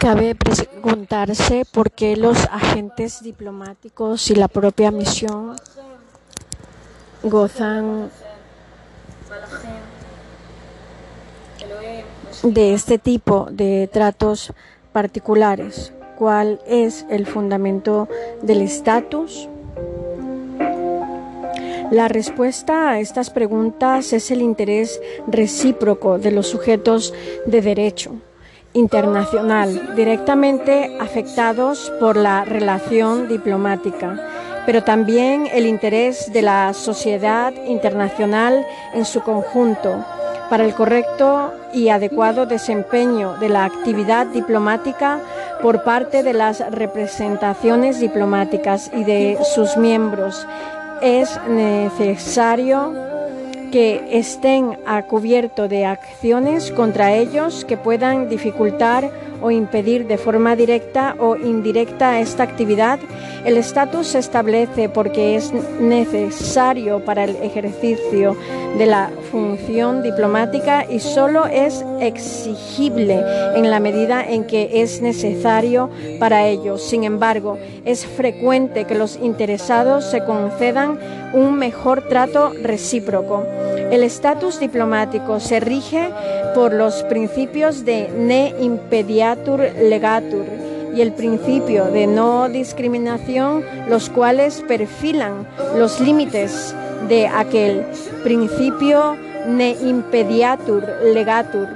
Cabe preguntarse por qué los agentes diplomáticos y la propia misión gozan de este tipo de tratos particulares. ¿Cuál es el fundamento del estatus? La respuesta a estas preguntas es el interés recíproco de los sujetos de derecho internacional directamente afectados por la relación diplomática, pero también el interés de la sociedad internacional en su conjunto para el correcto y adecuado desempeño de la actividad diplomática por parte de las representaciones diplomáticas y de sus miembros. Es necesario que estén a cubierto de acciones contra ellos que puedan dificultar o impedir de forma directa o indirecta esta actividad, el estatus se establece porque es necesario para el ejercicio de la función diplomática y solo es exigible en la medida en que es necesario para ello. Sin embargo, es frecuente que los interesados se concedan un mejor trato recíproco. El estatus diplomático se rige por los principios de ne impediatur legatur y el principio de no discriminación, los cuales perfilan los límites de aquel principio ne impediatur legatur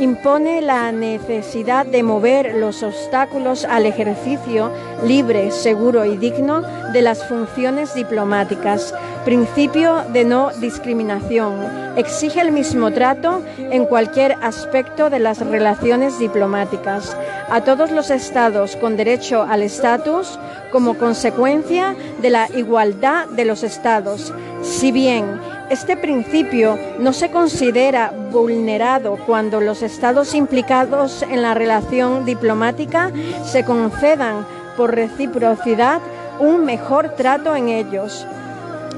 impone la necesidad de mover los obstáculos al ejercicio libre, seguro y digno de las funciones diplomáticas. Principio de no discriminación. Exige el mismo trato en cualquier aspecto de las relaciones diplomáticas a todos los estados con derecho al estatus como consecuencia de la igualdad de los estados. Si bien este principio no se considera vulnerado cuando los estados implicados en la relación diplomática se concedan por reciprocidad un mejor trato en ellos.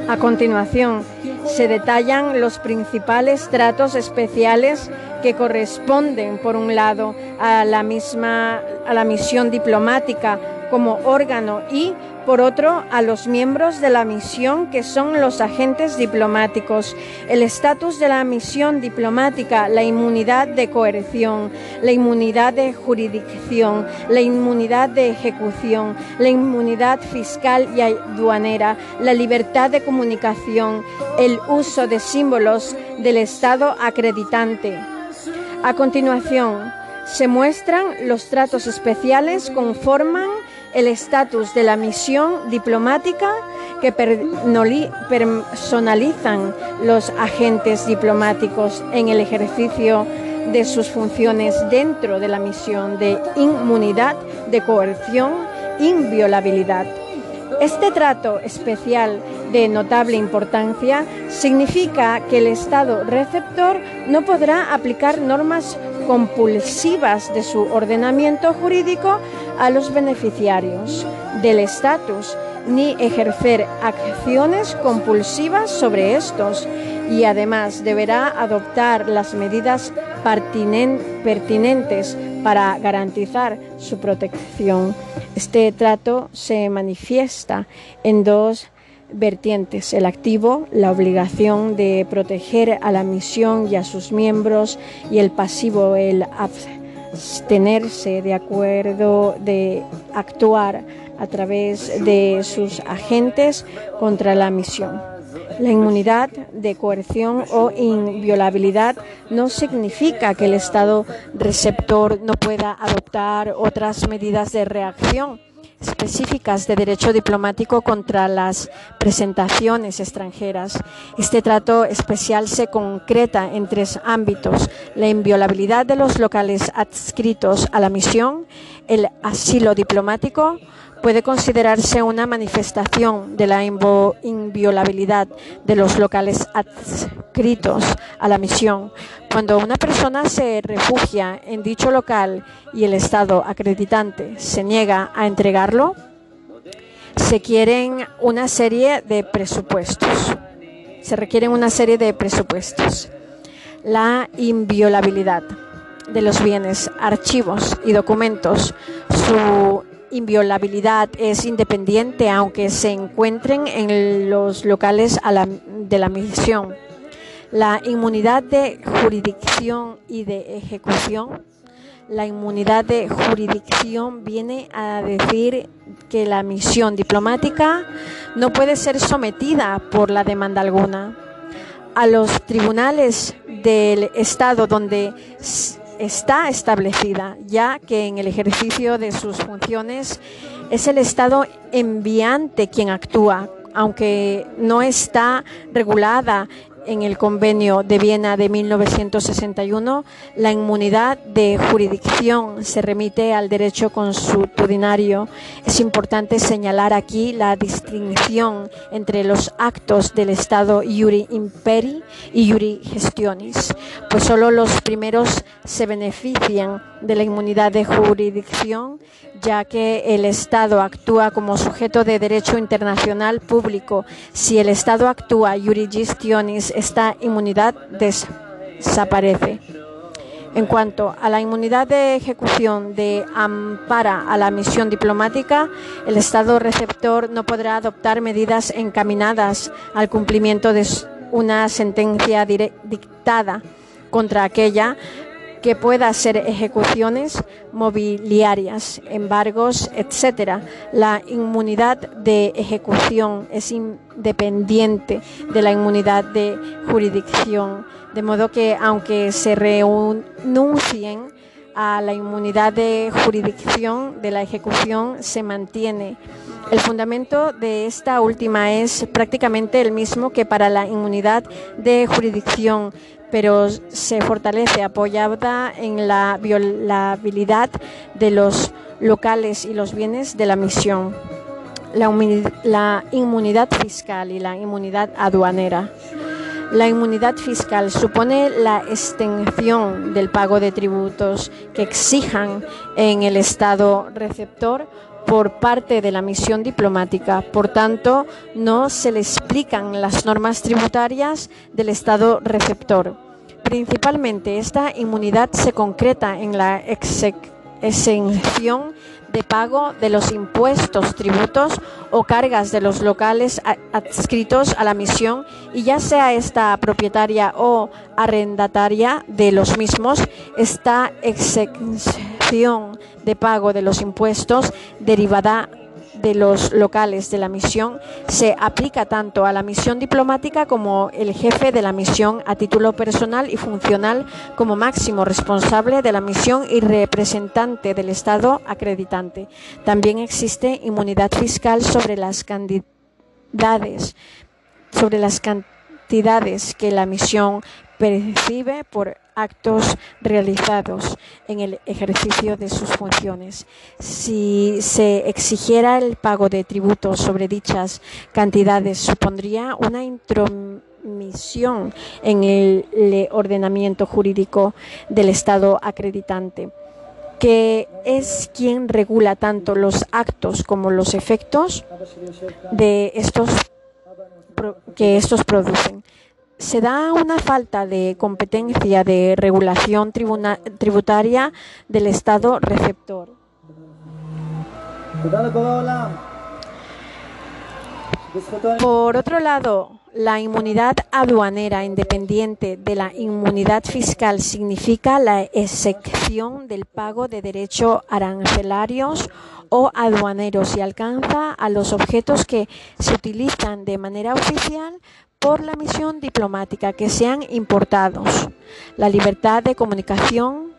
A continuación, se detallan los principales tratos especiales que corresponden, por un lado, a la misma a la misión diplomática como órgano y, por otro, a los miembros de la misión que son los agentes diplomáticos, el estatus de la misión diplomática, la inmunidad de coerción, la inmunidad de jurisdicción, la inmunidad de ejecución, la inmunidad fiscal y aduanera, la libertad de comunicación, el uso de símbolos del Estado acreditante. A continuación, se muestran los tratos especiales conforman el estatus de la misión diplomática que personalizan los agentes diplomáticos en el ejercicio de sus funciones dentro de la misión de inmunidad, de coerción, inviolabilidad. Este trato especial de notable importancia significa que el Estado receptor no podrá aplicar normas compulsivas de su ordenamiento jurídico a los beneficiarios del estatus ni ejercer acciones compulsivas sobre estos y además deberá adoptar las medidas pertinentes para garantizar su protección. Este trato se manifiesta en dos vertientes. El activo, la obligación de proteger a la misión y a sus miembros, y el pasivo, el abstenerse de acuerdo de actuar a través de sus agentes contra la misión. La inmunidad de coerción o inviolabilidad no significa que el Estado receptor no pueda adoptar otras medidas de reacción específicas de derecho diplomático contra las presentaciones extranjeras. Este trato especial se concreta en tres ámbitos. La inviolabilidad de los locales adscritos a la misión, el asilo diplomático, puede considerarse una manifestación de la inviolabilidad de los locales adscritos a la misión. Cuando una persona se refugia en dicho local y el Estado acreditante se niega a entregarlo, se quieren una serie de presupuestos. Se requieren una serie de presupuestos. La inviolabilidad. de los bienes, archivos y documentos. Su inviolabilidad es independiente aunque se encuentren en los locales de la misión. La inmunidad de jurisdicción y de ejecución. La inmunidad de jurisdicción viene a decir que la misión diplomática no puede ser sometida por la demanda alguna a los tribunales del Estado donde está establecida, ya que en el ejercicio de sus funciones es el Estado enviante quien actúa, aunque no está regulada en el Convenio de Viena de 1961, la inmunidad de jurisdicción se remite al derecho consuetudinario. Es importante señalar aquí la distinción entre los actos del Estado iuri imperi y iuri gestionis, pues solo los primeros se benefician de la inmunidad de jurisdicción, ya que el Estado actúa como sujeto de derecho internacional público. Si el Estado actúa iuri gestionis, esta inmunidad desaparece. En cuanto a la inmunidad de ejecución de ampara a la misión diplomática, el Estado receptor no podrá adoptar medidas encaminadas al cumplimiento de una sentencia dictada contra aquella que pueda hacer ejecuciones mobiliarias, embargos, etc. La inmunidad de ejecución es independiente de la inmunidad de jurisdicción, de modo que aunque se renuncien a la inmunidad de jurisdicción de la ejecución se mantiene. El fundamento de esta última es prácticamente el mismo que para la inmunidad de jurisdicción, pero se fortalece apoyada en la violabilidad de los locales y los bienes de la misión, la, inmunidad fiscal y la inmunidad aduanera. La inmunidad fiscal supone la extensión del pago de tributos que exijan en el Estado receptor por parte de la misión diplomática. Por tanto, no se le explican las normas tributarias del Estado receptor. Principalmente, esta inmunidad se concreta en la exención de pago de los impuestos, tributos o cargas de los locales adscritos a la misión y ya sea esta propietaria o arrendataria de los mismos, esta exención de pago de los impuestos derivada de los locales de la misión se aplica tanto a la misión diplomática como el jefe de la misión a título personal y funcional como máximo responsable de la misión y representante del Estado acreditante. También existe inmunidad fiscal sobre las cantidades sobre las cantidades que la misión percibe por actos realizados en el ejercicio de sus funciones. Si se exigiera el pago de tributos sobre dichas cantidades, supondría una intromisión en el ordenamiento jurídico del Estado acreditante que es quien regula tanto los actos como los efectos de estos que estos producen se da una falta de competencia de regulación tributaria del Estado receptor. Por otro lado, la inmunidad aduanera independiente de la inmunidad fiscal significa la excepción del pago de derechos arancelarios o aduaneros y alcanza a los objetos que se utilizan de manera oficial por la misión diplomática que sean importados. La libertad de comunicación.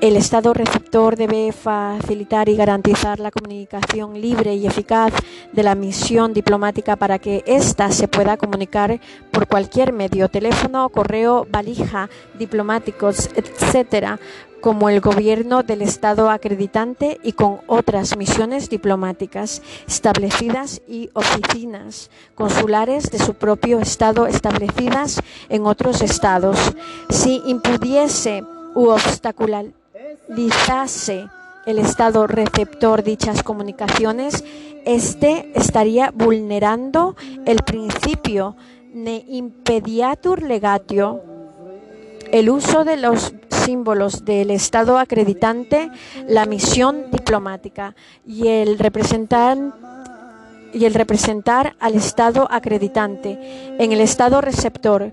El Estado receptor debe facilitar y garantizar la comunicación libre y eficaz de la misión diplomática para que ésta se pueda comunicar por cualquier medio, teléfono, correo, valija, diplomáticos, etcétera, como el gobierno del Estado acreditante y con otras misiones diplomáticas establecidas y oficinas consulares de su propio Estado establecidas en otros estados. Si impudiese u obstaculizase el Estado receptor dichas comunicaciones, éste estaría vulnerando el principio ne impediatur legatio el uso de los símbolos del Estado acreditante la misión diplomática y el representar y el representar al Estado acreditante en el Estado receptor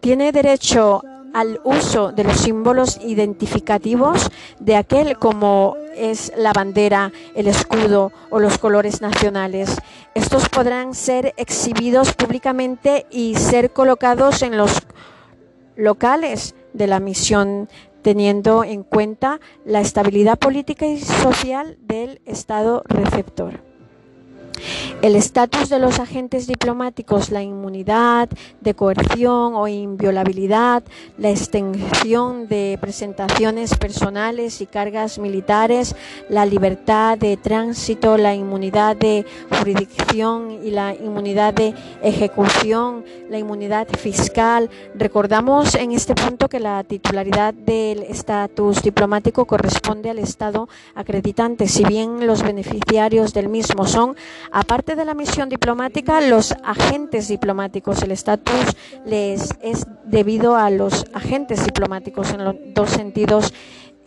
tiene derecho al uso de los símbolos identificativos de aquel como es la bandera, el escudo o los colores nacionales. Estos podrán ser exhibidos públicamente y ser colocados en los locales de la misión teniendo en cuenta la estabilidad política y social del Estado receptor. El estatus de los agentes diplomáticos, la inmunidad de coerción o inviolabilidad, la extensión de presentaciones personales y cargas militares, la libertad de tránsito, la inmunidad de jurisdicción y la inmunidad de ejecución, la inmunidad fiscal. Recordamos en este punto que la titularidad del estatus diplomático corresponde al Estado acreditante, si bien los beneficiarios del mismo son Aparte de la misión diplomática, los agentes diplomáticos, el estatus les es debido a los agentes diplomáticos en los dos sentidos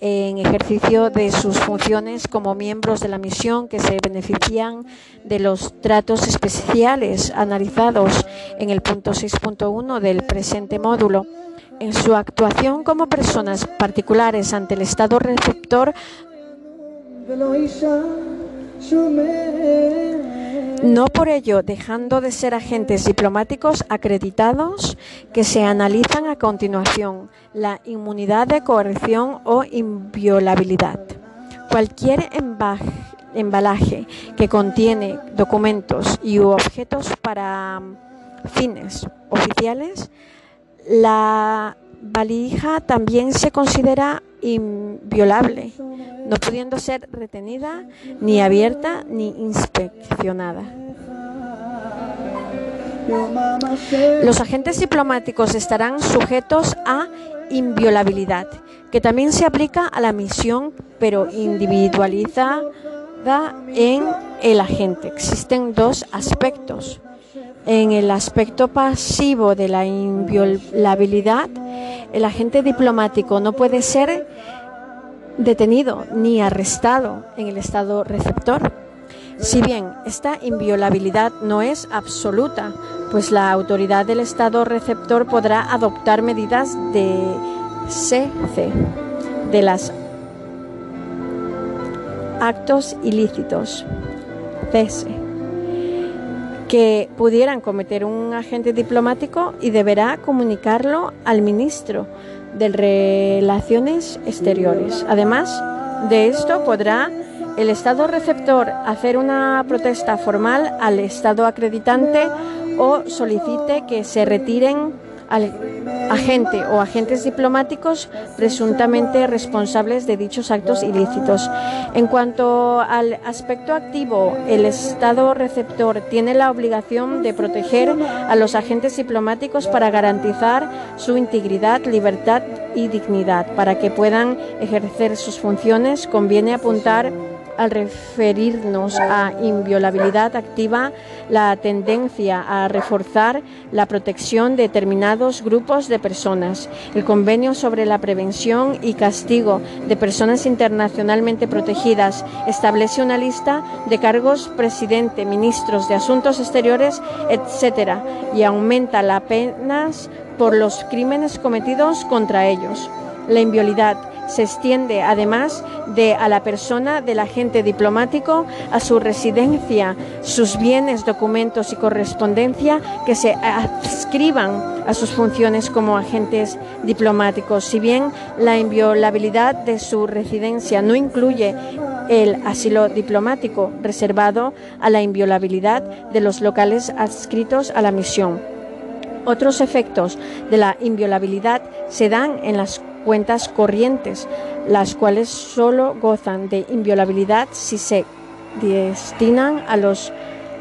en ejercicio de sus funciones como miembros de la misión que se benefician de los tratos especiales analizados en el punto 6.1 del presente módulo. En su actuación como personas particulares ante el Estado receptor, no por ello dejando de ser agentes diplomáticos acreditados que se analizan a continuación la inmunidad de coerción o inviolabilidad. Cualquier embalaje que contiene documentos y objetos para fines oficiales, la valija también se considera inviolable, no pudiendo ser retenida, ni abierta, ni inspeccionada. Los agentes diplomáticos estarán sujetos a inviolabilidad, que también se aplica a la misión, pero individualizada en el agente. Existen dos aspectos. En el aspecto pasivo de la inviolabilidad, el agente diplomático no puede ser detenido ni arrestado en el estado receptor. Si bien esta inviolabilidad no es absoluta, pues la autoridad del estado receptor podrá adoptar medidas de cese de los actos ilícitos, cese que pudieran cometer un agente diplomático y deberá comunicarlo al ministro de Relaciones Exteriores. Además de esto, podrá el Estado receptor hacer una protesta formal al Estado acreditante o solicite que se retiren al agente o agentes diplomáticos presuntamente responsables de dichos actos ilícitos. En cuanto al aspecto activo, el Estado receptor tiene la obligación de proteger a los agentes diplomáticos para garantizar su integridad, libertad y dignidad. Para que puedan ejercer sus funciones, conviene apuntar al referirnos a inviolabilidad activa la tendencia a reforzar la protección de determinados grupos de personas. El convenio sobre la prevención y castigo de personas internacionalmente protegidas establece una lista de cargos presidente, ministros de Asuntos Exteriores, etcétera, y aumenta las penas por los crímenes cometidos contra ellos. La inviolidad se extiende además de a la persona del agente diplomático, a su residencia, sus bienes, documentos y correspondencia que se adscriban a sus funciones como agentes diplomáticos. Si bien la inviolabilidad de su residencia no incluye el asilo diplomático reservado a la inviolabilidad de los locales adscritos a la misión. Otros efectos de la inviolabilidad se dan en las cuentas corrientes, las cuales solo gozan de inviolabilidad si se destinan a los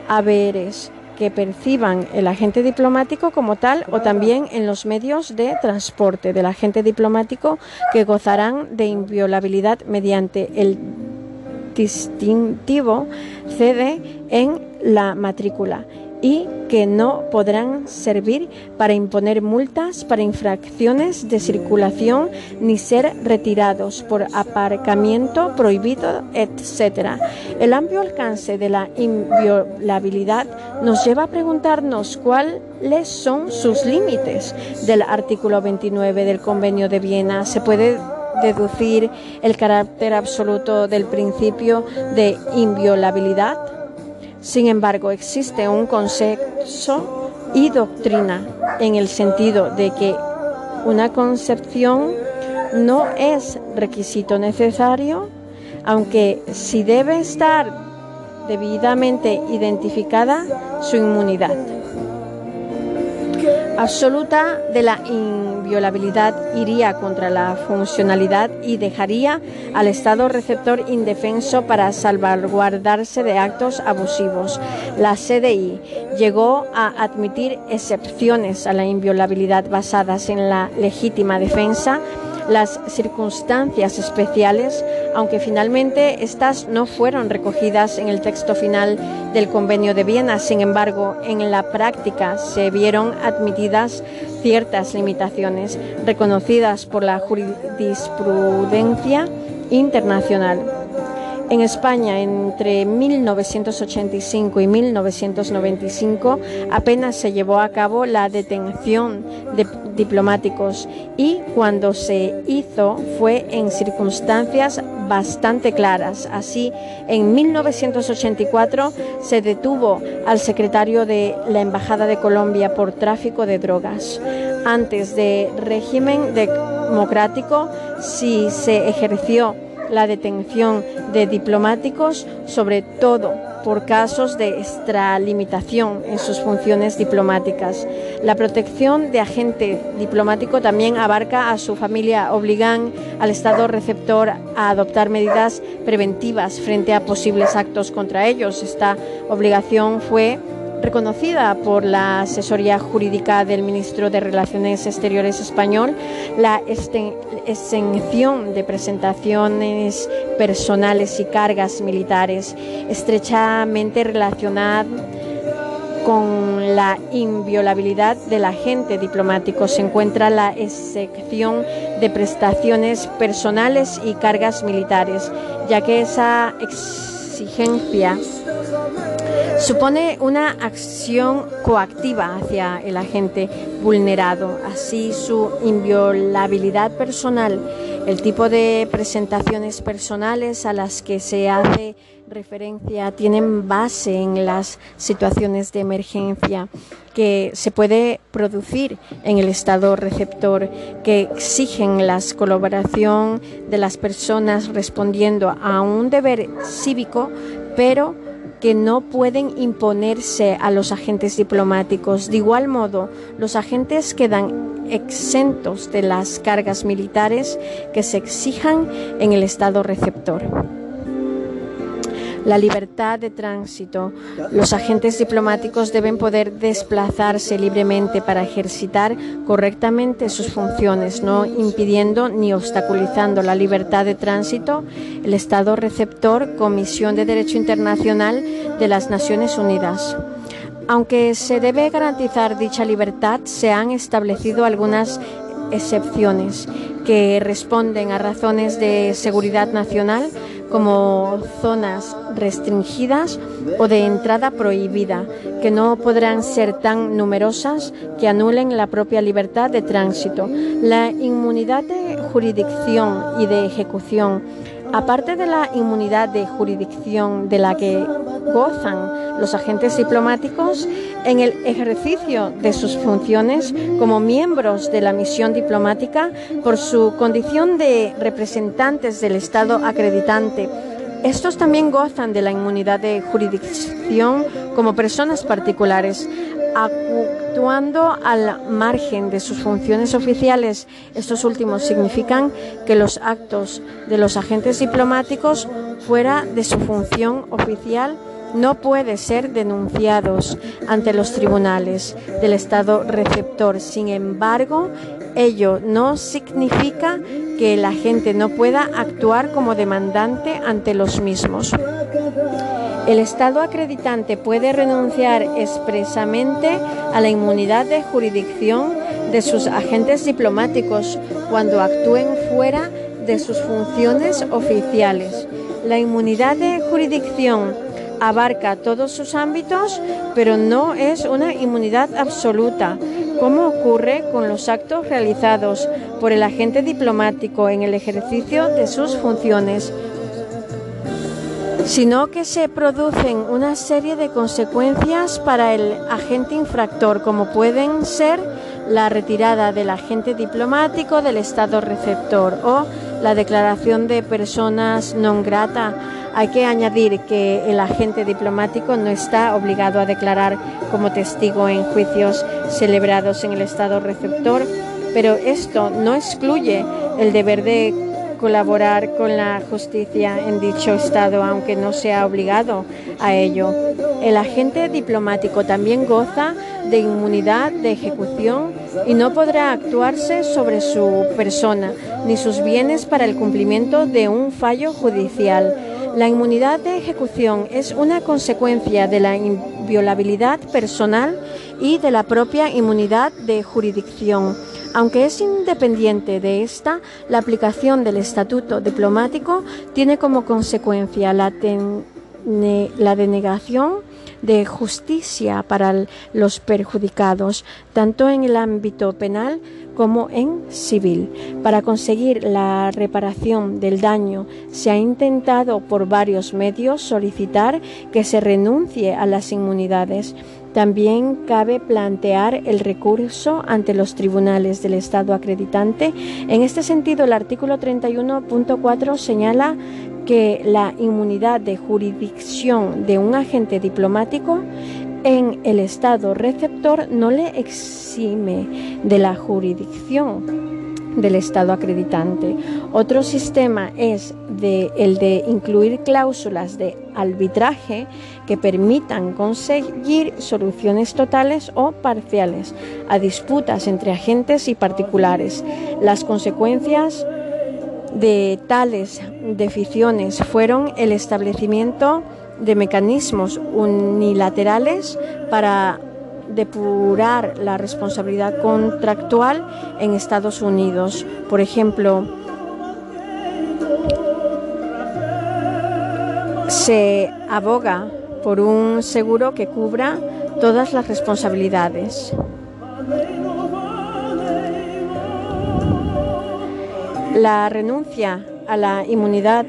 haberes que perciban el agente diplomático como tal o también en los medios de transporte del agente diplomático que gozarán de inviolabilidad mediante el distintivo CD en la matrícula y que no podrán servir para imponer multas para infracciones de circulación ni ser retirados por aparcamiento prohibido, etc. El amplio alcance de la inviolabilidad nos lleva a preguntarnos cuáles son sus límites. Del artículo 29 del Convenio de Viena se puede deducir el carácter absoluto del principio de inviolabilidad? Sin embargo, existe un consenso y doctrina en el sentido de que una concepción no es requisito necesario, aunque sí debe estar debidamente identificada su inmunidad absoluta de la inviolabilidad iría contra la funcionalidad y dejaría al Estado receptor indefenso para salvaguardarse de actos abusivos. La CDI llegó a admitir excepciones a la inviolabilidad basadas en la legítima defensa las circunstancias especiales, aunque finalmente estas no fueron recogidas en el texto final del Convenio de Viena. Sin embargo, en la práctica se vieron admitidas ciertas limitaciones reconocidas por la jurisprudencia internacional. En España, entre 1985 y 1995, apenas se llevó a cabo la detención de diplomáticos y cuando se hizo fue en circunstancias bastante claras. Así, en 1984 se detuvo al secretario de la Embajada de Colombia por tráfico de drogas. Antes de régimen democrático, si se ejerció la detención de diplomáticos, sobre todo por casos de extralimitación en sus funciones diplomáticas. La protección de agente diplomático también abarca a su familia, obligan al Estado receptor a adoptar medidas preventivas frente a posibles actos contra ellos. Esta obligación fue reconocida por la asesoría jurídica del ministro de Relaciones Exteriores español, la exención de presentaciones personales y cargas militares, estrechamente relacionada con la inviolabilidad del agente diplomático. Se encuentra la excepción de prestaciones personales y cargas militares, ya que esa exigencia supone una acción coactiva hacia el agente vulnerado, así su inviolabilidad personal, el tipo de presentaciones personales a las que se hace referencia tienen base en las situaciones de emergencia que se puede producir en el estado receptor que exigen la colaboración de las personas respondiendo a un deber cívico, pero que no pueden imponerse a los agentes diplomáticos. De igual modo, los agentes quedan exentos de las cargas militares que se exijan en el Estado receptor la libertad de tránsito. Los agentes diplomáticos deben poder desplazarse libremente para ejercitar correctamente sus funciones, no impidiendo ni obstaculizando la libertad de tránsito. El Estado receptor, Comisión de Derecho Internacional de las Naciones Unidas. Aunque se debe garantizar dicha libertad, se han establecido algunas excepciones que responden a razones de seguridad nacional como zonas restringidas o de entrada prohibida, que no podrán ser tan numerosas que anulen la propia libertad de tránsito. La inmunidad de jurisdicción y de ejecución Aparte de la inmunidad de jurisdicción de la que gozan los agentes diplomáticos en el ejercicio de sus funciones como miembros de la misión diplomática por su condición de representantes del Estado acreditante, estos también gozan de la inmunidad de jurisdicción como personas particulares, actuando al margen de sus funciones oficiales. Estos últimos significan que los actos de los agentes diplomáticos fuera de su función oficial no pueden ser denunciados ante los tribunales del Estado receptor. Sin embargo, Ello no significa que la gente no pueda actuar como demandante ante los mismos. El Estado acreditante puede renunciar expresamente a la inmunidad de jurisdicción de sus agentes diplomáticos cuando actúen fuera de sus funciones oficiales. La inmunidad de jurisdicción abarca todos sus ámbitos, pero no es una inmunidad absoluta, como ocurre con los actos realizados por el agente diplomático en el ejercicio de sus funciones sino que se producen una serie de consecuencias para el agente infractor, como pueden ser la retirada del agente diplomático del Estado receptor o la declaración de personas non grata. Hay que añadir que el agente diplomático no está obligado a declarar como testigo en juicios celebrados en el Estado receptor, pero esto no excluye el deber de colaborar con la justicia en dicho Estado, aunque no sea obligado a ello. El agente diplomático también goza de inmunidad de ejecución y no podrá actuarse sobre su persona ni sus bienes para el cumplimiento de un fallo judicial. La inmunidad de ejecución es una consecuencia de la inviolabilidad personal y de la propia inmunidad de jurisdicción. Aunque es independiente de esta, la aplicación del estatuto diplomático tiene como consecuencia la, denegación de justicia para los perjudicados, tanto en el ámbito penal como en civil. Para conseguir la reparación del daño se ha intentado por varios medios solicitar que se renuncie a las inmunidades. También cabe plantear el recurso ante los tribunales del Estado acreditante. En este sentido, el artículo 31.4 señala que la inmunidad de jurisdicción de un agente diplomático en el Estado receptor no le exime de la jurisdicción del Estado acreditante. Otro sistema es el de incluir cláusulas de arbitraje que permitan conseguir soluciones totales o parciales a disputas entre agentes y particulares. Las consecuencias de tales deficisiones fueron el establecimiento de mecanismos unilaterales para depurar la responsabilidad contractual en Estados Unidos. Por ejemplo, se aboga por un seguro que cubra todas las responsabilidades. La renuncia a la inmunidad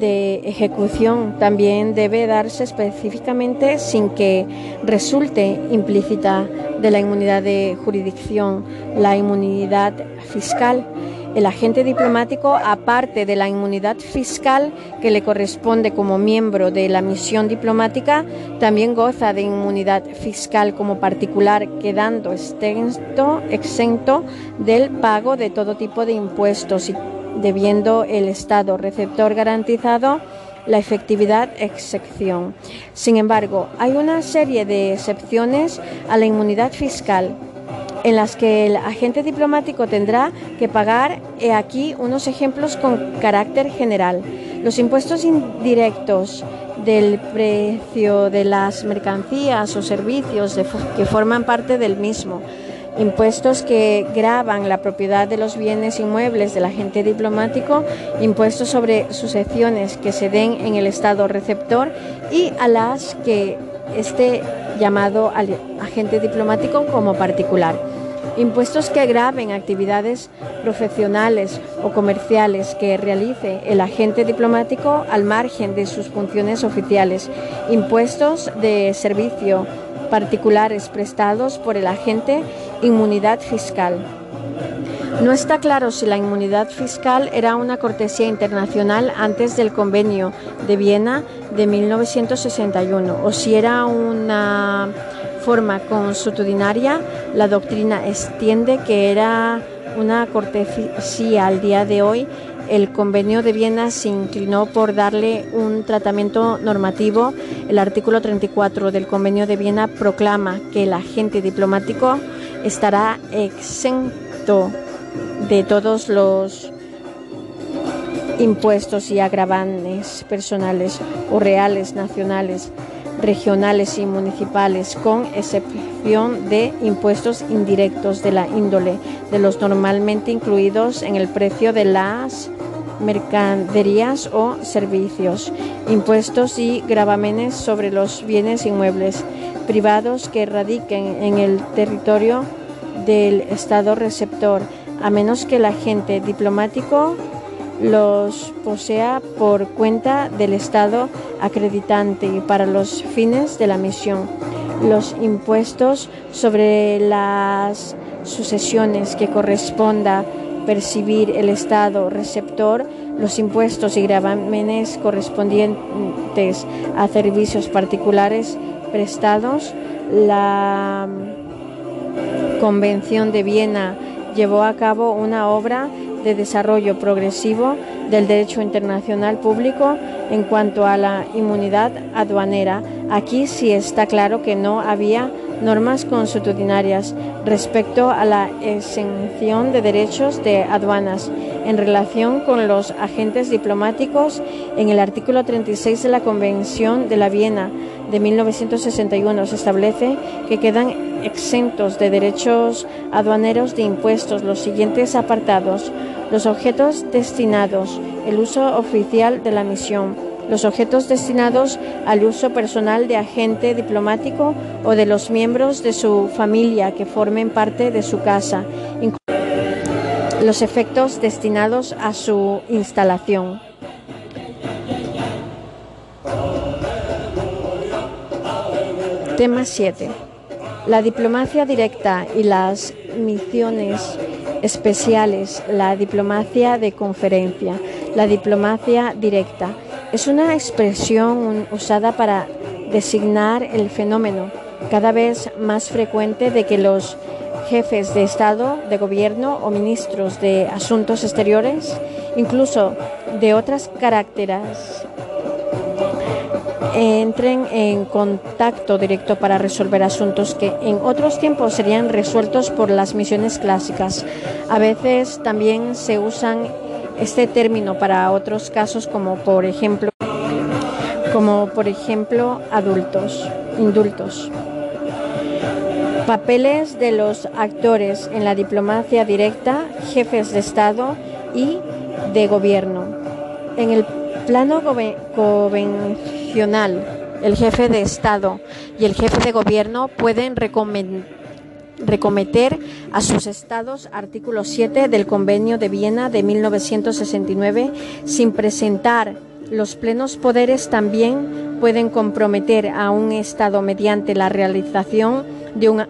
de ejecución también debe darse específicamente sin que resulte implícita de la inmunidad de jurisdicción, la inmunidad fiscal. El agente diplomático, aparte de la inmunidad fiscal que le corresponde como miembro de la misión diplomática, también goza de inmunidad fiscal como particular, quedando exento, exento del pago de todo tipo de impuestos y debiendo el Estado receptor garantizado la efectividad excepción. Sin embargo, hay una serie de excepciones a la inmunidad fiscal en las que el agente diplomático tendrá que pagar, he aquí unos ejemplos con carácter general. Los impuestos indirectos del precio de las mercancías o servicios que forman parte del mismo, impuestos que graban la propiedad de los bienes inmuebles del agente diplomático, impuestos sobre sucesiones que se den en el Estado receptor y a las que esté llamado al agente diplomático como particular. Impuestos que graben actividades profesionales o comerciales que realice el agente diplomático al margen de sus funciones oficiales. Impuestos de servicio particulares prestados por el agente inmunidad fiscal. No está claro si la inmunidad fiscal era una cortesía internacional antes del convenio de Viena de 1961 o si era una forma consuetudinaria. La doctrina extiende que era una cortesía al día de hoy el convenio de Viena se inclinó por darle un tratamiento normativo. El artículo 34 del convenio de Viena proclama que el agente diplomático estará exento de todos los impuestos y agravanes personales o reales, nacionales, regionales y municipales, con excepción de impuestos indirectos de la índole de los normalmente incluidos en el precio de las mercaderías o servicios, impuestos y gravámenes sobre los bienes inmuebles privados que radiquen en el territorio del Estado receptor, a menos que el agente diplomático los posea por cuenta del Estado acreditante para los fines de la misión. Los impuestos sobre las sucesiones que corresponda percibir el Estado receptor, los impuestos y gravámenes correspondientes a servicios particulares prestados, la Convención de Viena llevó a cabo una obra de desarrollo progresivo del derecho internacional público en cuanto a la inmunidad aduanera. Aquí sí está claro que no había normas consuetudinarias respecto a la exención de derechos de aduanas en relación con los agentes diplomáticos en el artículo 36 de la Convención de la Viena de 1961 se establece que quedan exentos de derechos aduaneros de impuestos los siguientes apartados los objetos destinados el uso oficial de la misión los objetos destinados al uso personal de agente diplomático o de los miembros de su familia que formen parte de su casa, los efectos destinados a su instalación. Tema 7. La diplomacia directa y las misiones especiales, la diplomacia de conferencia, la diplomacia directa es una expresión usada para designar el fenómeno cada vez más frecuente de que los jefes de Estado, de gobierno o ministros de asuntos exteriores, incluso de otras caracteres, entren en contacto directo para resolver asuntos que en otros tiempos serían resueltos por las misiones clásicas. A veces también se usan este término para otros casos como por ejemplo como por ejemplo adultos, indultos. Papeles de los actores en la diplomacia directa, jefes de Estado y de gobierno. En el plano convencional, el jefe de Estado y el jefe de gobierno pueden recometer a sus estados artículo 7 del Convenio de Viena de 1969 sin presentar los plenos poderes también pueden comprometer a un Estado mediante la realización de un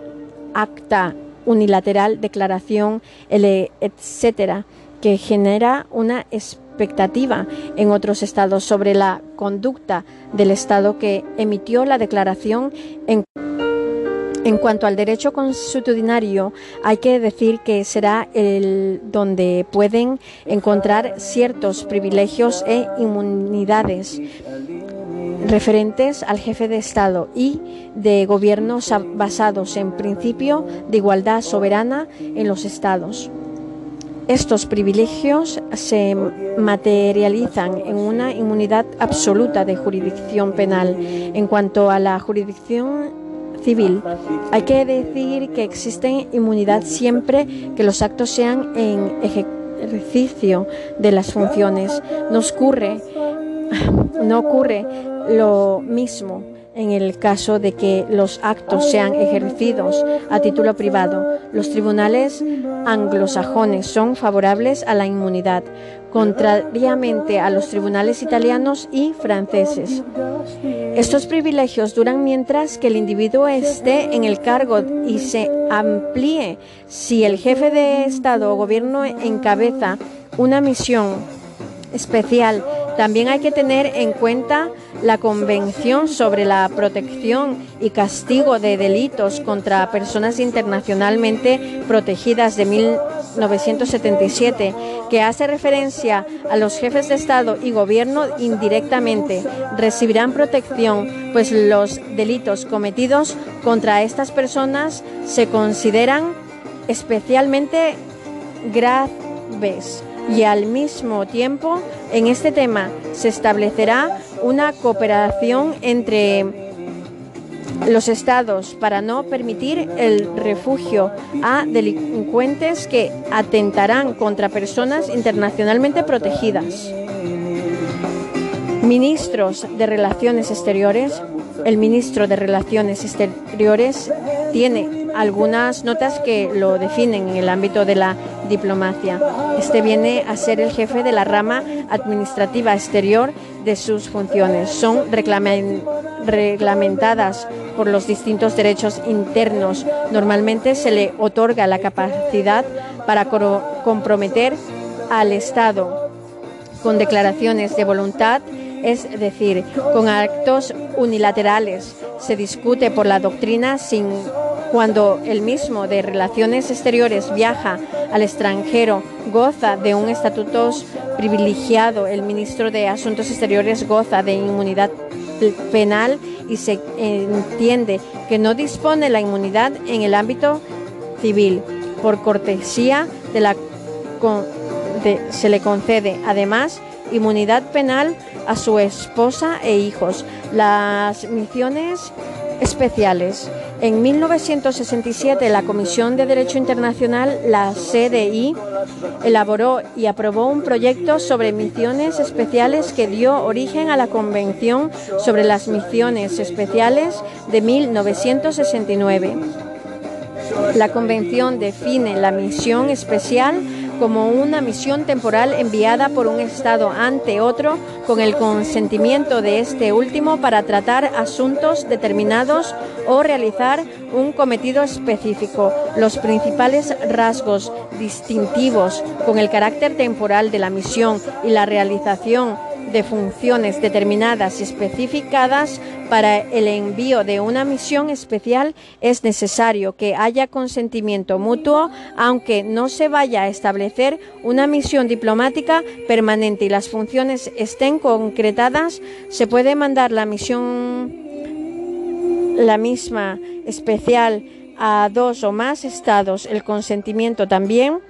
acta unilateral, declaración, etcétera, que genera una expectativa en otros estados sobre la conducta del Estado que emitió la declaración en en cuanto al derecho consuetudinario, hay que decir que será el donde pueden encontrar ciertos privilegios e inmunidades referentes al jefe de Estado y de gobiernos basados en principio de igualdad soberana en los estados. Estos privilegios se materializan en una inmunidad absoluta de jurisdicción penal. En cuanto a la jurisdicción civil. Hay que decir que existe inmunidad siempre que los actos sean en ejercicio de las funciones. No ocurre, no ocurre lo mismo en el caso de que los actos sean ejercidos a título privado. Los tribunales anglosajones son favorables a la inmunidad, contrariamente a los tribunales italianos y franceses. Estos privilegios duran mientras que el individuo esté en el cargo y se amplíe si el jefe de Estado o gobierno encabeza una misión especial también hay que tener en cuenta la Convención sobre la Protección y Castigo de Delitos contra Personas Internacionalmente Protegidas de 1977, que hace referencia a los jefes de Estado y Gobierno indirectamente recibirán protección, pues los delitos cometidos contra estas personas se consideran especialmente graves. Y al mismo tiempo en este tema se establecerá una cooperación entre los estados para no permitir el refugio a delincuentes que atentarán contra personas internacionalmente protegidas. Ministros de Relaciones Exteriores. El ministro de Relaciones Exteriores tiene algunas notas que lo definen en el ámbito de la diplomacia. Este viene a ser el jefe de la rama administrativa exterior de sus funciones. Son reglamentadas por los distintos derechos internos. Normalmente se le otorga la capacidad para comprometer al Estado con declaraciones de voluntad, es decir, con actos unilaterales. Se discute por la doctrina sin cuando el mismo de Relaciones Exteriores viaja al extranjero, goza de un estatuto privilegiado. El ministro de Asuntos Exteriores goza de inmunidad penal y se entiende que no dispone la inmunidad en el ámbito civil. Por cortesía de la se le concede además inmunidad penal a su esposa e hijos. Las misiones especiales en 1967, la Comisión de Derecho Internacional, la CDI, elaboró y aprobó un proyecto sobre misiones especiales que dio origen a la Convención sobre las Misiones Especiales de 1969. La Convención define la misión especial como una misión temporal enviada por un Estado ante otro con el consentimiento de este último para tratar asuntos determinados o realizar un cometido específico. Los principales rasgos distintivos con el carácter temporal de la misión y la realización de funciones determinadas y especificadas para el envío de una misión especial es necesario que haya consentimiento mutuo, aunque no se vaya a establecer una misión diplomática permanente y las funciones estén concretadas, se puede mandar la misión la misma especial a dos o más estados. El consentimiento también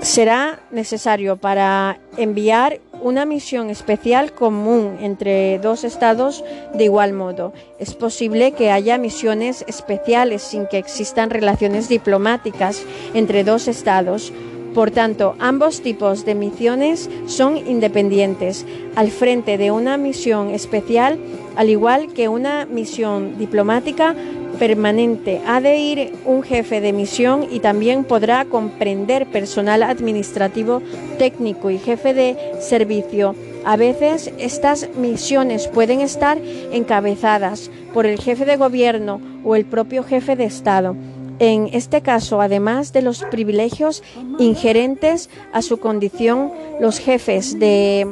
será necesario para enviar una misión especial común entre dos estados de igual modo. Es posible que haya misiones especiales sin que existan relaciones diplomáticas entre dos estados. Por tanto, ambos tipos de misiones son independientes. Al frente de una misión especial, al igual que una misión diplomática, permanente. Ha de ir un jefe de misión y también podrá comprender personal administrativo, técnico y jefe de servicio. A veces estas misiones pueden estar encabezadas por el jefe de gobierno o el propio jefe de Estado. En este caso, además de los privilegios ingerentes a su condición, los jefes de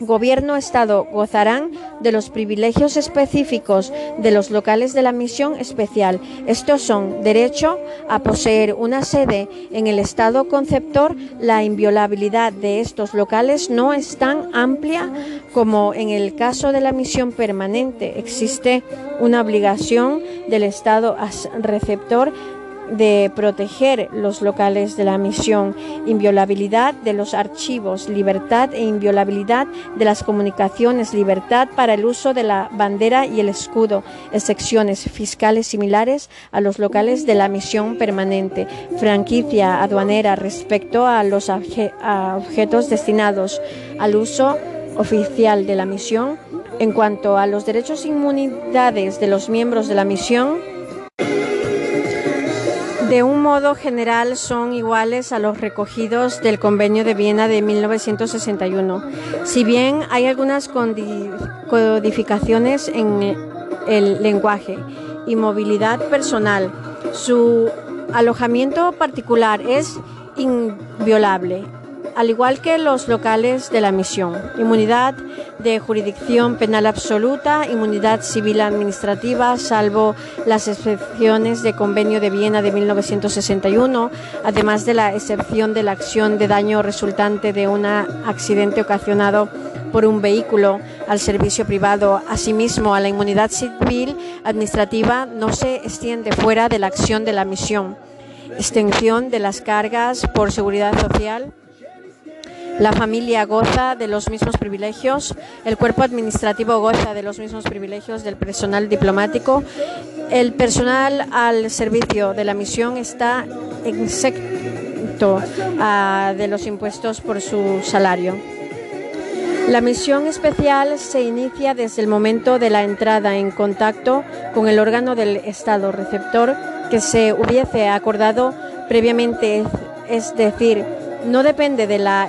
Gobierno-Estado gozarán de los privilegios específicos de los locales de la misión especial. Estos son derecho a poseer una sede en el Estado conceptor. La inviolabilidad de estos locales no es tan amplia como en el caso de la misión permanente. Existe una obligación del Estado receptor de proteger los locales de la misión, inviolabilidad de los archivos, libertad e inviolabilidad de las comunicaciones, libertad para el uso de la bandera y el escudo, excepciones fiscales similares a los locales de la misión permanente, franquicia aduanera respecto a los objetos destinados al uso oficial de la misión. En cuanto a los derechos e inmunidades de los miembros de la misión, de un modo general son iguales a los recogidos del Convenio de Viena de 1961, si bien hay algunas codificaciones en el lenguaje y movilidad personal. Su alojamiento particular es inviolable al igual que los locales de la misión. Inmunidad de jurisdicción penal absoluta, inmunidad civil administrativa, salvo las excepciones de Convenio de Viena de 1961, además de la excepción de la acción de daño resultante de un accidente ocasionado por un vehículo al servicio privado. Asimismo, a la inmunidad civil administrativa no se extiende fuera de la acción de la misión. extensión de las cargas por seguridad social. La familia goza de los mismos privilegios, el cuerpo administrativo goza de los mismos privilegios del personal diplomático, el personal al servicio de la misión está exento ah, de los impuestos por su salario. La misión especial se inicia desde el momento de la entrada en contacto con el órgano del Estado receptor que se hubiese acordado previamente, es decir, no depende de la,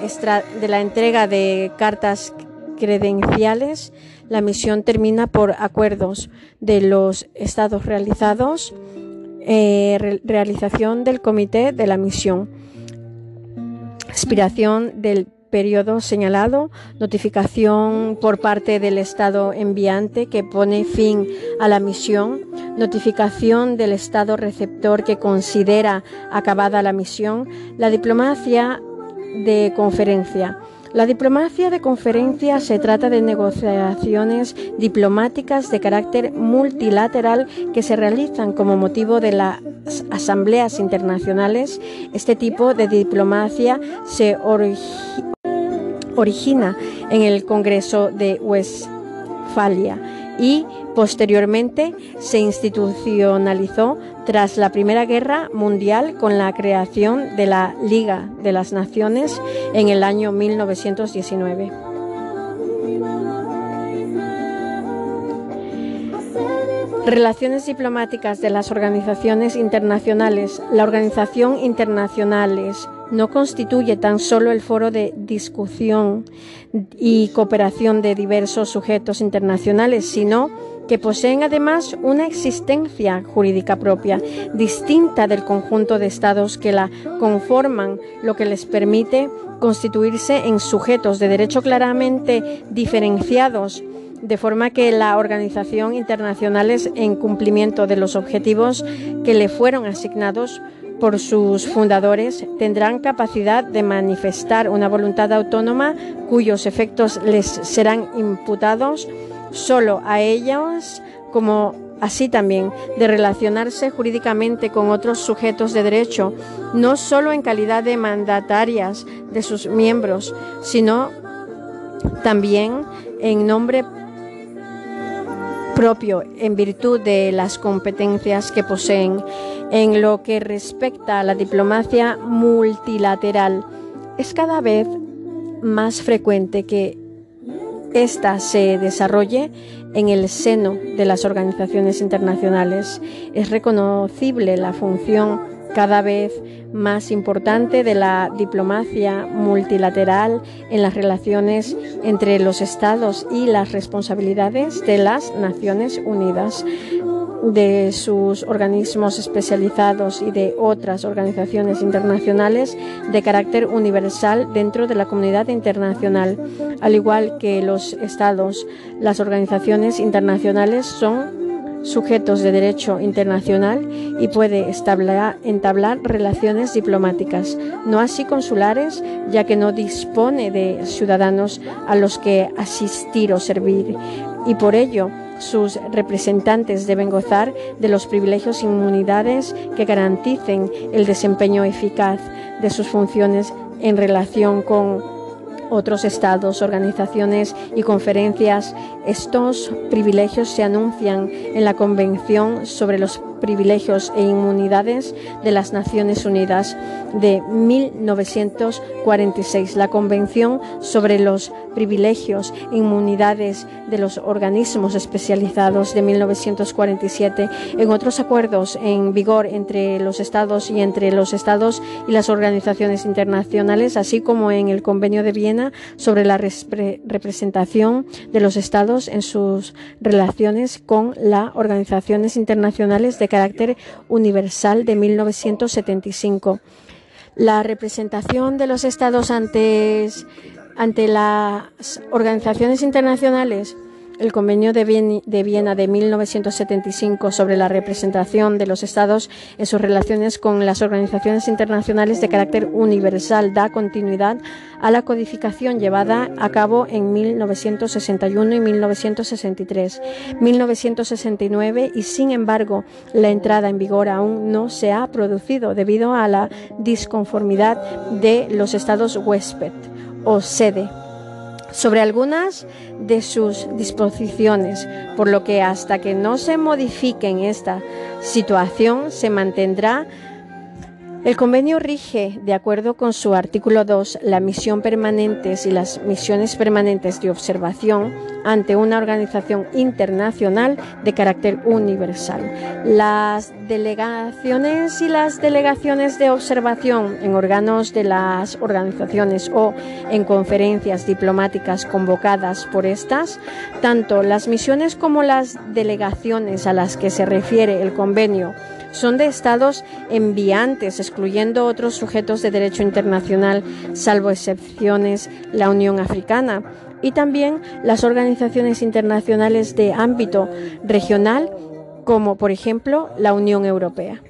de la entrega de cartas credenciales. La misión termina por acuerdos de los estados realizados, eh, realización del comité de la misión, expiración del periodo señalado, notificación por parte del Estado enviante que pone fin a la misión, notificación del Estado receptor que considera acabada la misión, la diplomacia de conferencia. La diplomacia de conferencia se trata de negociaciones diplomáticas de carácter multilateral que se realizan como motivo de las asambleas internacionales. Este tipo de diplomacia se origina en el Congreso de Westfalia y posteriormente se institucionalizó tras la Primera Guerra Mundial con la creación de la Liga de las Naciones en el año 1919. Relaciones diplomáticas de las organizaciones internacionales. La organización internacionales no constituye tan solo el foro de discusión y cooperación de diversos sujetos internacionales, sino que poseen además una existencia jurídica propia, distinta del conjunto de estados que la conforman, lo que les permite constituirse en sujetos de derecho claramente diferenciados de forma que la organización internacional es en cumplimiento de los objetivos que le fueron asignados por sus fundadores tendrán capacidad de manifestar una voluntad autónoma cuyos efectos les serán imputados solo a ellos como así también de relacionarse jurídicamente con otros sujetos de derecho, no solo en calidad de mandatarias de sus miembros, sino también en nombre propio en virtud de las competencias que poseen en lo que respecta a la diplomacia multilateral. Es cada vez más frecuente que ésta se desarrolle en el seno de las organizaciones internacionales. Es reconocible la función cada vez más importante de la diplomacia multilateral en las relaciones entre los estados y las responsabilidades de las Naciones Unidas de sus organismos especializados y de otras organizaciones internacionales de carácter universal dentro de la comunidad internacional. Al igual que los estados, las organizaciones internacionales son sujetos de derecho internacional y puede entablar relaciones diplomáticas, no así consulares, ya que no dispone de ciudadanos a los que asistir o servir. Y por ello sus representantes deben gozar de los privilegios e inmunidades que garanticen el desempeño eficaz de sus funciones en relación con otros estados, organizaciones y conferencias. Estos privilegios se anuncian en la Convención sobre los privilegios e inmunidades de las Naciones Unidas de 1946, la Convención sobre los privilegios e inmunidades de los organismos especializados de 1947, en otros acuerdos en vigor entre los Estados y entre los Estados y las organizaciones internacionales, así como en el Convenio de Viena sobre la representación de los Estados en sus relaciones con las organizaciones internacionales de carácter universal de 1975. La representación de los estados ante, ante las organizaciones internacionales el Convenio de, Viena de 1975 sobre la representación de los Estados en sus relaciones con las organizaciones internacionales de carácter universal da continuidad a la codificación llevada a cabo en 1961 y 1963, 1969 y sin embargo la entrada en vigor aún no se ha producido debido a la disconformidad de los Estados huésped o sede sobre algunas de sus disposiciones, por lo que hasta que no se modifiquen esta situación se mantendrá. El convenio rige, de acuerdo con su artículo 2, la misión permanentes y las misiones permanentes de observación ante una organización internacional de carácter universal. Las delegaciones y las delegaciones de observación en órganos de las organizaciones o en conferencias diplomáticas convocadas por estas, tanto las misiones como las delegaciones a las que se refiere el convenio son de estados enviantes, excluyendo otros sujetos de derecho internacional, salvo excepciones la Unión Africana y también las organizaciones internacionales de ámbito regional, como por ejemplo la Unión Europea.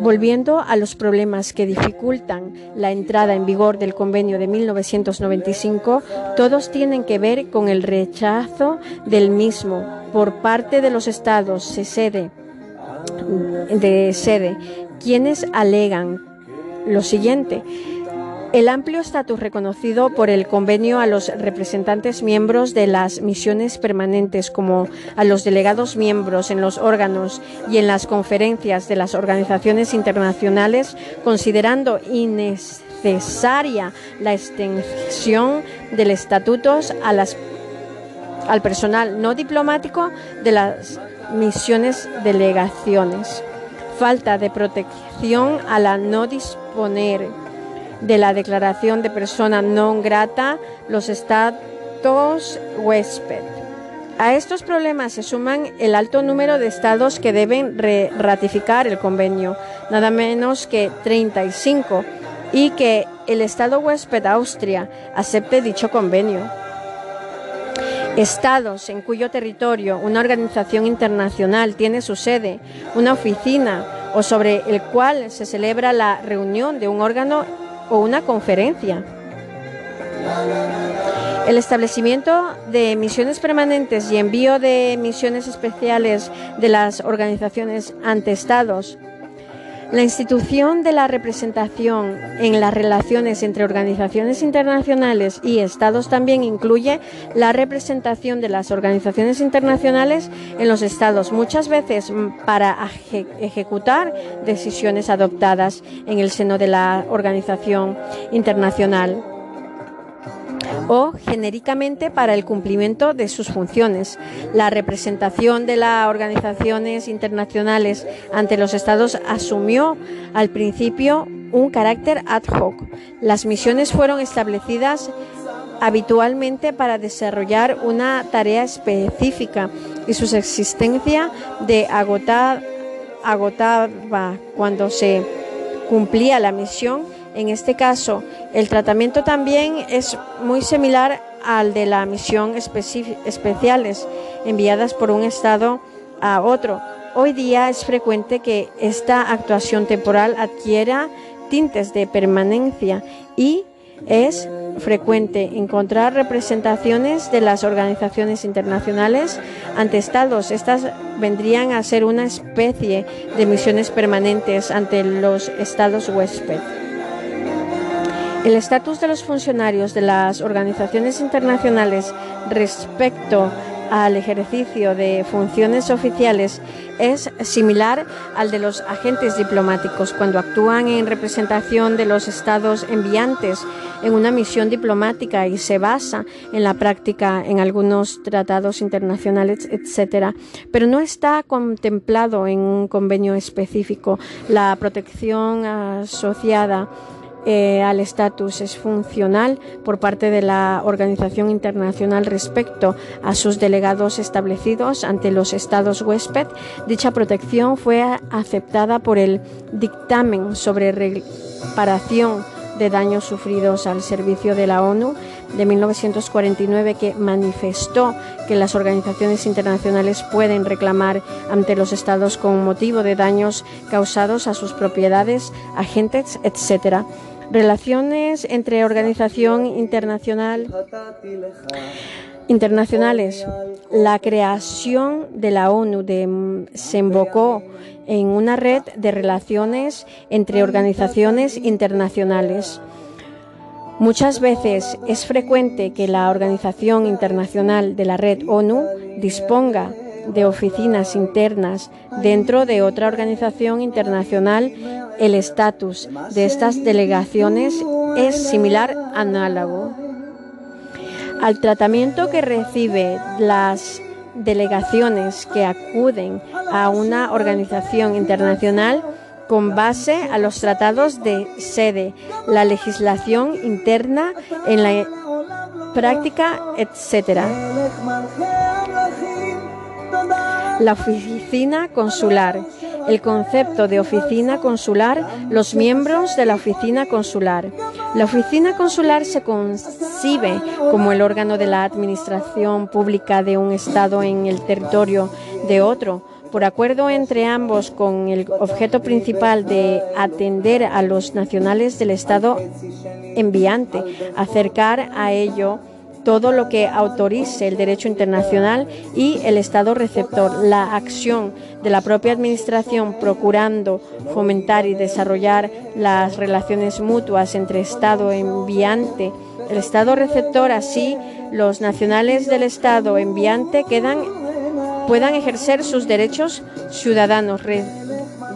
Volviendo a los problemas que dificultan la entrada en vigor del convenio de 1995, todos tienen que ver con el rechazo del mismo por parte de los estados, de sede, quienes alegan lo siguiente. El amplio estatus reconocido por el convenio a los representantes miembros de las misiones permanentes como a los delegados miembros en los órganos y en las conferencias de las organizaciones internacionales, considerando innecesaria la extensión del las, al personal no diplomático de las misiones delegaciones. Falta de protección a la no disponer de la declaración de persona no grata los estados huésped. A estos problemas se suman el alto número de estados que deben ratificar el convenio, nada menos que 35, y que el estado huésped Austria acepte dicho convenio. Estados en cuyo territorio una organización internacional tiene su sede, una oficina o sobre el cual se celebra la reunión de un órgano o una conferencia. El establecimiento de misiones permanentes y envío de misiones especiales de las organizaciones ante estados la institución de la representación en las relaciones entre organizaciones internacionales y estados también incluye la representación de las organizaciones internacionales en los estados, muchas veces para ejecutar decisiones adoptadas en el seno de la organización internacional o genéricamente para el cumplimiento de sus funciones. La representación de las organizaciones internacionales ante los estados asumió al principio un carácter ad hoc. Las misiones fueron establecidas habitualmente para desarrollar una tarea específica y su existencia de agotaba cuando se cumplía la misión en este caso, el tratamiento también es muy similar al de la misión especiales enviadas por un Estado a otro. Hoy día es frecuente que esta actuación temporal adquiera tintes de permanencia y es frecuente encontrar representaciones de las organizaciones internacionales ante estados. Estas vendrían a ser una especie de misiones permanentes ante los estados huésped. El estatus de los funcionarios de las organizaciones internacionales respecto al ejercicio de funciones oficiales es similar al de los agentes diplomáticos. Cuando actúan en representación de los estados enviantes en una misión diplomática y se basa en la práctica en algunos tratados internacionales, etcétera, pero no está contemplado en un convenio específico. La protección asociada eh, al estatus es funcional por parte de la organización internacional respecto a sus delegados establecidos ante los estados huésped. Dicha protección fue aceptada por el dictamen sobre reparación de daños sufridos al servicio de la ONU de 1949 que manifestó que las organizaciones internacionales pueden reclamar ante los estados con motivo de daños causados a sus propiedades, agentes, etc. Relaciones entre organización internacional internacionales. La creación de la ONU desembocó en una red de relaciones entre organizaciones internacionales. Muchas veces es frecuente que la Organización Internacional de la Red ONU disponga de oficinas internas dentro de otra organización internacional. El estatus de estas delegaciones es similar análogo al tratamiento que recibe las delegaciones que acuden a una organización internacional con base a los tratados de sede, la legislación interna en la práctica, etc. La oficina consular. El concepto de oficina consular, los miembros de la oficina consular. La oficina consular se concibe como el órgano de la administración pública de un Estado en el territorio de otro por acuerdo entre ambos con el objeto principal de atender a los nacionales del Estado enviante, acercar a ello todo lo que autorice el derecho internacional y el Estado receptor. La acción de la propia Administración procurando fomentar y desarrollar las relaciones mutuas entre Estado enviante el Estado receptor, así los nacionales del Estado enviante puedan ejercer sus derechos ciudadanos,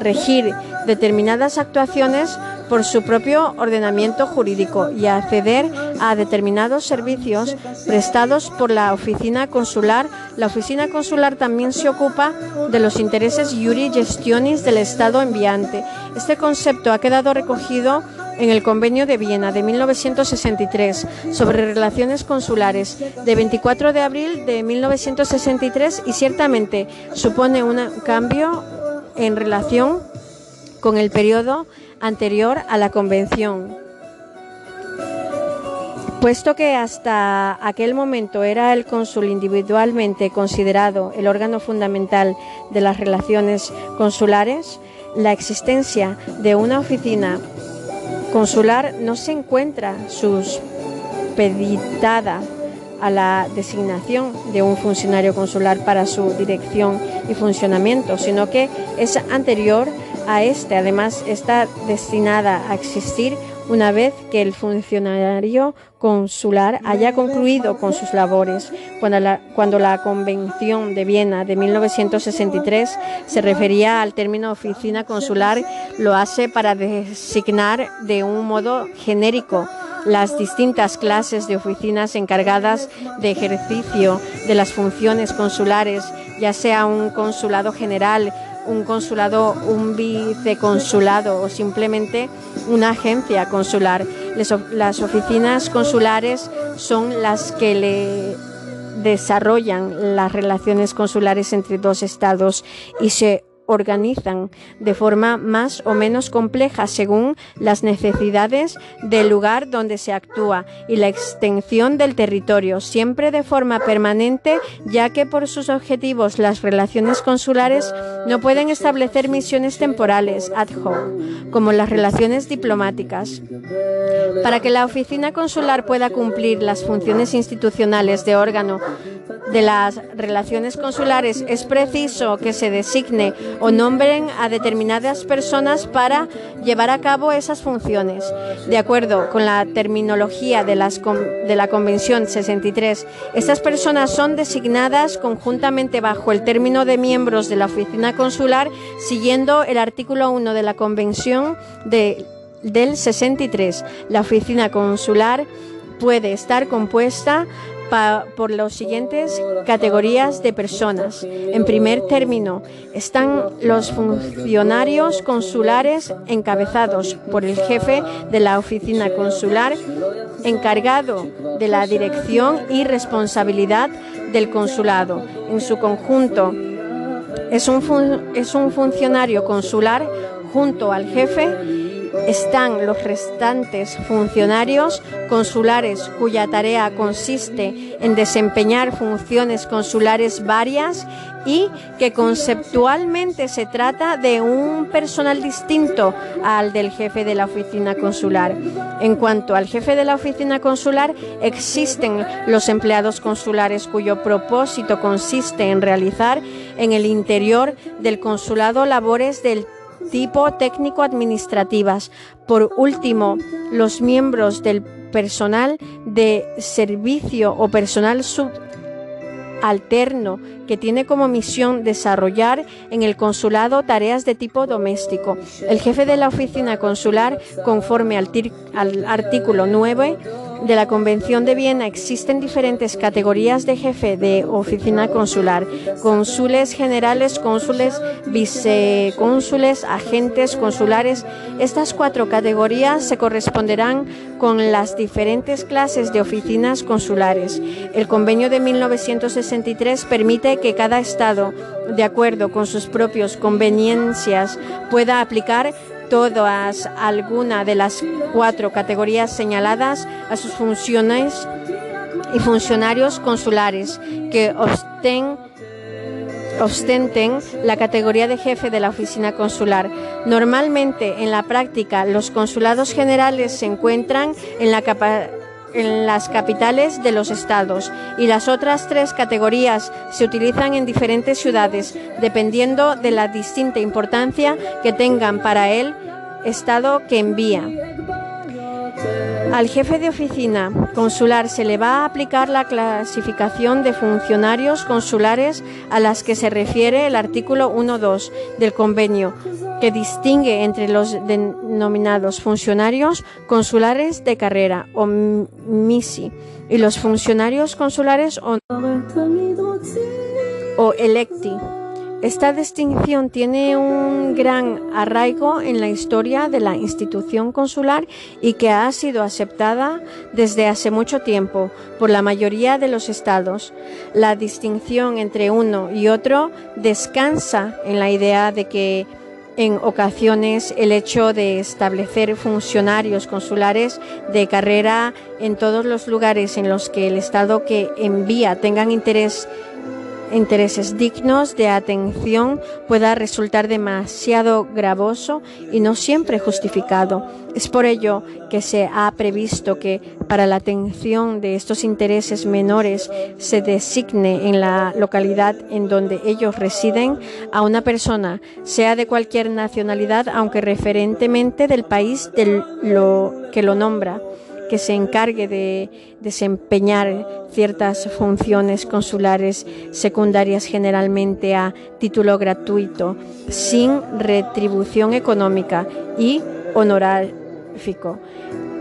regir determinadas actuaciones por su propio ordenamiento jurídico y acceder a determinados servicios prestados por la oficina consular. La oficina consular también se ocupa de los intereses iuri del Estado enviante. Este concepto ha quedado recogido en el Convenio de Viena de 1963 sobre relaciones consulares de 24 de abril de 1963 y ciertamente supone un cambio en relación con el periodo anterior a la Convención. Puesto que hasta aquel momento era el cónsul individualmente considerado el órgano fundamental de las relaciones consulares, la existencia de una oficina consular no se encuentra suspeditada a la designación de un funcionario consular para su dirección y funcionamiento, sino que es anterior a este. Además, está destinada a existir una vez que el funcionario consular haya concluido con sus labores. Cuando la, Convención de Viena de 1963 se refería al término oficina consular, lo hace para designar de un modo genérico las distintas clases de oficinas encargadas de ejercicio de las funciones consulares, ya sea un consulado general, un consulado, un viceconsulado o simplemente una agencia consular. Las oficinas consulares son las que le desarrollan las relaciones consulares entre dos estados y se organizan de forma más o menos compleja según las necesidades del lugar donde se actúa y la extensión del territorio, siempre de forma permanente, ya que por sus objetivos las relaciones consulares no pueden establecer misiones temporales ad hoc, como las relaciones diplomáticas. Para que la oficina consular pueda cumplir las funciones institucionales de órgano de las relaciones consulares, es preciso que se designe o nombren a determinadas personas para llevar a cabo esas funciones. De acuerdo con la terminología de, las, de la Convención 63, estas personas son designadas conjuntamente bajo el término de miembros de la oficina consular, siguiendo el artículo 1 de la Convención de, del 63. La oficina consular puede estar compuesta por las siguientes categorías de personas. En primer término, están los funcionarios consulares encabezados por el jefe de la oficina consular, encargado de la dirección y responsabilidad del consulado. En su conjunto, es un, es un funcionario consular junto al jefe están los restantes funcionarios consulares cuya tarea consiste en desempeñar funciones consulares varias y que conceptualmente se trata de un personal distinto al del jefe de la oficina consular. En cuanto al jefe de la oficina consular, existen los empleados consulares cuyo propósito consiste en realizar en el interior del consulado labores del tipo técnico-administrativas. Por último, los miembros del personal de servicio o personal subalterno que tiene como misión desarrollar en el consulado tareas de tipo doméstico. El jefe de la oficina consular, conforme al, artículo 9, de la Convención de Viena existen diferentes categorías de jefe de oficina consular, cónsules generales, cónsules, vicecónsules, agentes consulares. Estas cuatro categorías se corresponderán con las diferentes clases de oficinas consulares. El convenio de 1963 permite que cada Estado, de acuerdo con sus propias conveniencias, pueda aplicar todas alguna de las cuatro categorías señaladas a sus funciones y funcionarios consulares que ostenten la categoría de jefe de la oficina consular. Normalmente, en la práctica, los consulados generales se encuentran en la en las capitales de los estados y las otras tres categorías se utilizan en diferentes ciudades dependiendo de la distinta importancia que tengan para el estado que envía. Al jefe de oficina consular se le va a aplicar la clasificación de funcionarios consulares a las que se refiere el artículo 1.2 del convenio, que distingue entre los denominados funcionarios consulares de carrera o MISI y los funcionarios consulares o, o electi esta distinción tiene un gran arraigo en la historia de la institución consular y que ha sido aceptada desde hace mucho tiempo por la mayoría de los estados. La distinción entre uno y otro descansa en la idea de que en ocasiones el hecho de establecer funcionarios consulares de carrera en todos los lugares en los que el Estado que envía tengan interés intereses dignos de atención pueda resultar demasiado gravoso y no siempre justificado. Es por ello que se ha previsto que para la atención de estos intereses menores se designe en la localidad en donde ellos residen a una persona, sea de cualquier nacionalidad, aunque referentemente del país del lo que lo nombra que se encargue de desempeñar ciertas funciones consulares secundarias generalmente a título gratuito, sin retribución económica y honorífico.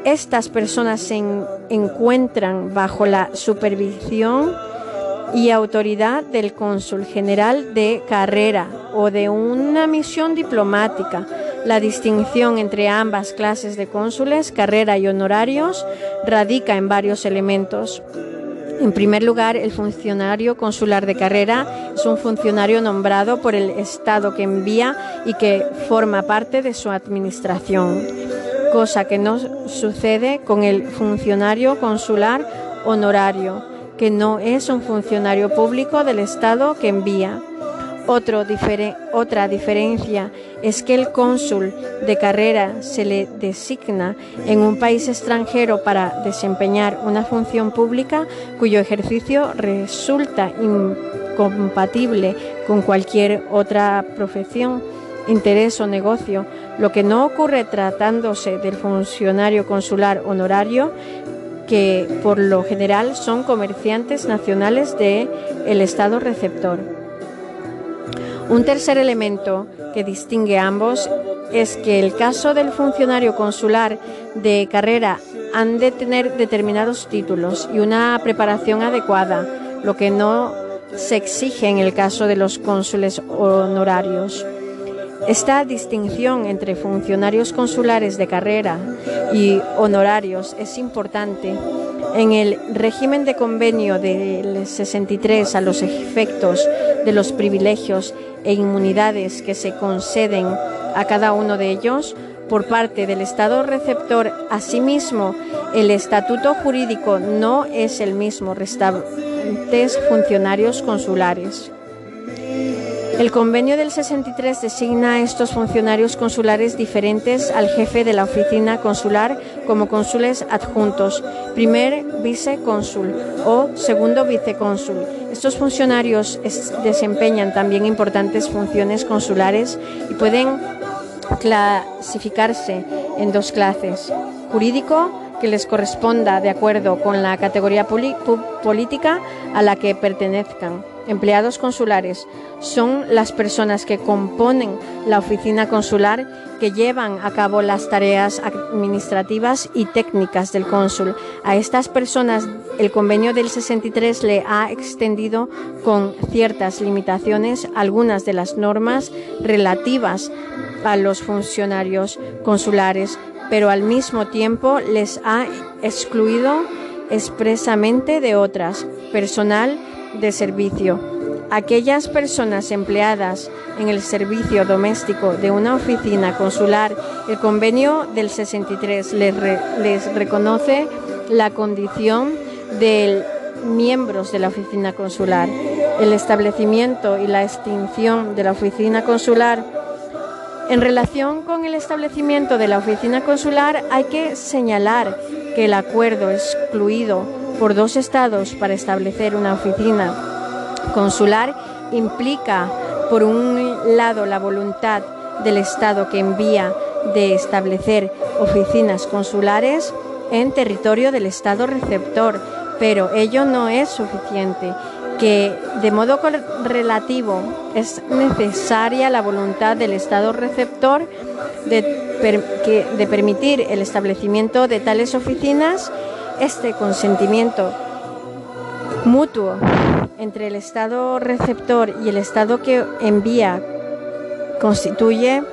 Estas personas se encuentran bajo la supervisión y autoridad del cónsul general de carrera o de una misión diplomática la distinción entre ambas clases de cónsules, carrera y honorarios, radica en varios elementos. En primer lugar, el funcionario consular de carrera es un funcionario nombrado por el Estado que envía y que forma parte de su administración, cosa que no sucede con el funcionario consular honorario, que no es un funcionario público del Estado que envía otra diferencia es que el cónsul de carrera se le designa en un país extranjero para desempeñar una función pública cuyo ejercicio resulta incompatible con cualquier otra profesión, interés o negocio, lo que no ocurre tratándose del funcionario consular honorario que por lo general son comerciantes nacionales del el Estado receptor. Un tercer elemento que distingue a ambos es que el caso del funcionario consular de carrera han de tener determinados títulos y una preparación adecuada, lo que no se exige en el caso de los cónsules honorarios. Esta distinción entre funcionarios consulares de carrera y honorarios es importante. En el régimen de convenio del 63 a los efectos de los privilegios e inmunidades que se conceden a cada uno de ellos, por parte del Estado receptor, asimismo, el estatuto jurídico no es el mismo restantes funcionarios consulares. El convenio del 63 designa a estos funcionarios consulares diferentes al jefe de la oficina consular como cónsules adjuntos, primer vicecónsul o segundo vicecónsul. Estos funcionarios desempeñan también importantes funciones consulares y pueden clasificarse en dos clases. Jurídico, que les corresponda de acuerdo con la categoría política a la que pertenezcan empleados consulares son las personas que componen la oficina consular que llevan a cabo las tareas administrativas y técnicas del cónsul. A estas personas el convenio del 63 le ha extendido con ciertas limitaciones algunas de las normas relativas a los funcionarios consulares, pero al mismo tiempo les ha excluido expresamente de otras. Personal de servicio. Aquellas personas empleadas en el servicio doméstico de una oficina consular, el convenio del 63 les, les reconoce la condición de miembros de la oficina consular. El establecimiento y la extinción de la oficina consular en relación con el establecimiento de la oficina consular hay que señalar que el acuerdo excluido por dos estados para establecer una oficina consular implica, por un lado, la voluntad del estado que envía de establecer oficinas consulares en territorio del estado receptor, pero ello no es suficiente que de modo relativo es necesaria la voluntad del Estado receptor de, de permitir el establecimiento de tales oficinas este consentimiento mutuo entre el Estado receptor y el Estado que envía constituye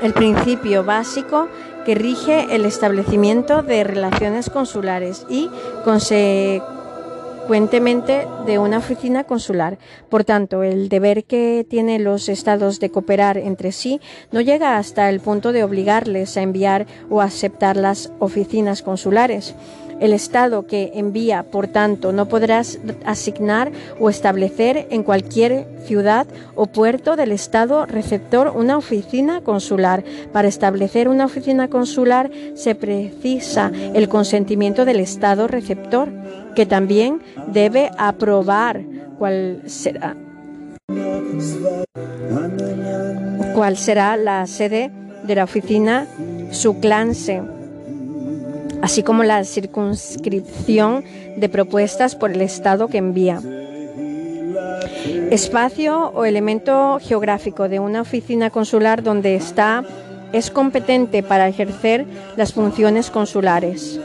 el principio básico que rige el establecimiento de relaciones consulares y consecuentemente de una oficina consular. Por tanto, el deber que tienen los estados de cooperar entre sí no llega hasta el punto de obligarles a enviar o aceptar las oficinas consulares. El Estado que envía, por tanto, no podrá asignar o establecer en cualquier ciudad o puerto del Estado receptor una oficina consular. Para establecer una oficina consular se precisa el consentimiento del Estado receptor, que también debe aprobar cuál será cuál será la sede de la oficina, su clase así como la circunscripción de propuestas por el Estado que envía. Espacio o elemento geográfico de una oficina consular donde está es competente para ejercer las funciones consulares.